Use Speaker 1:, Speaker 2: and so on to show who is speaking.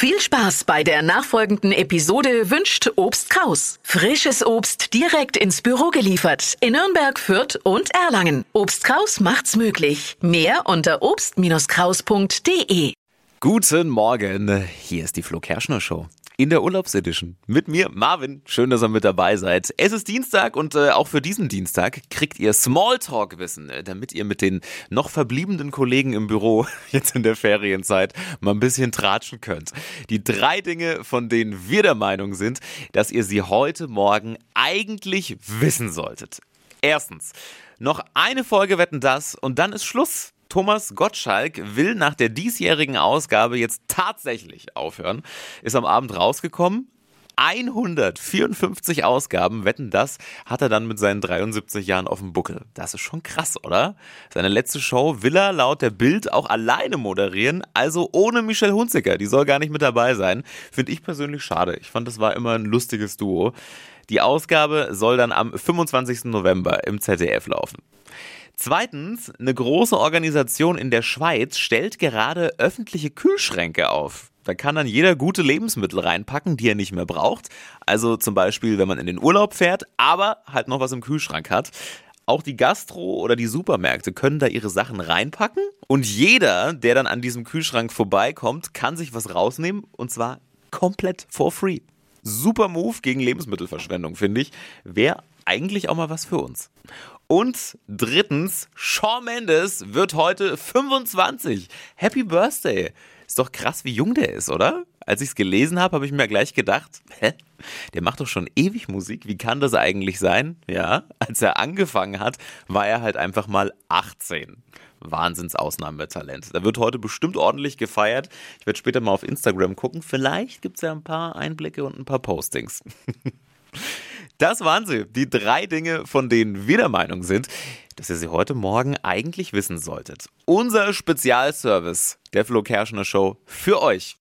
Speaker 1: Viel Spaß bei der nachfolgenden Episode wünscht Obst Kraus. Frisches Obst direkt ins Büro geliefert in Nürnberg, Fürth und Erlangen. Obst Kraus macht's möglich. Mehr unter obst-kraus.de.
Speaker 2: Guten Morgen, hier ist die Flo Kerschner Show in der Urlaubsedition. Mit mir, Marvin. Schön, dass ihr mit dabei seid. Es ist Dienstag und äh, auch für diesen Dienstag kriegt ihr Smalltalk-Wissen, äh, damit ihr mit den noch verbliebenen Kollegen im Büro jetzt in der Ferienzeit mal ein bisschen tratschen könnt. Die drei Dinge, von denen wir der Meinung sind, dass ihr sie heute Morgen eigentlich wissen solltet. Erstens, noch eine Folge wetten das und dann ist Schluss. Thomas Gottschalk will nach der diesjährigen Ausgabe jetzt tatsächlich aufhören. Ist am Abend rausgekommen. 154 Ausgaben, wetten das, hat er dann mit seinen 73 Jahren auf dem Buckel. Das ist schon krass, oder? Seine letzte Show will er laut der Bild auch alleine moderieren, also ohne Michelle Hunziker. Die soll gar nicht mit dabei sein. Finde ich persönlich schade. Ich fand, das war immer ein lustiges Duo. Die Ausgabe soll dann am 25. November im ZDF laufen. Zweitens, eine große Organisation in der Schweiz stellt gerade öffentliche Kühlschränke auf. Da kann dann jeder gute Lebensmittel reinpacken, die er nicht mehr braucht. Also zum Beispiel, wenn man in den Urlaub fährt, aber halt noch was im Kühlschrank hat. Auch die Gastro oder die Supermärkte können da ihre Sachen reinpacken. Und jeder, der dann an diesem Kühlschrank vorbeikommt, kann sich was rausnehmen. Und zwar komplett for free. Super Move gegen Lebensmittelverschwendung, finde ich. Wäre eigentlich auch mal was für uns. Und drittens, Shawn Mendes wird heute 25. Happy Birthday. Ist doch krass, wie jung der ist, oder? Als ich es gelesen habe, habe ich mir gleich gedacht, hä? Der macht doch schon ewig Musik. Wie kann das eigentlich sein? Ja, als er angefangen hat, war er halt einfach mal 18. Wahnsinnsausnahmetalent. Da wird heute bestimmt ordentlich gefeiert. Ich werde später mal auf Instagram gucken. Vielleicht gibt es ja ein paar Einblicke und ein paar Postings. Das waren sie, die drei Dinge, von denen wir der Meinung sind, dass ihr sie heute Morgen eigentlich wissen solltet. Unser Spezialservice der Flo Kerschner Show für euch.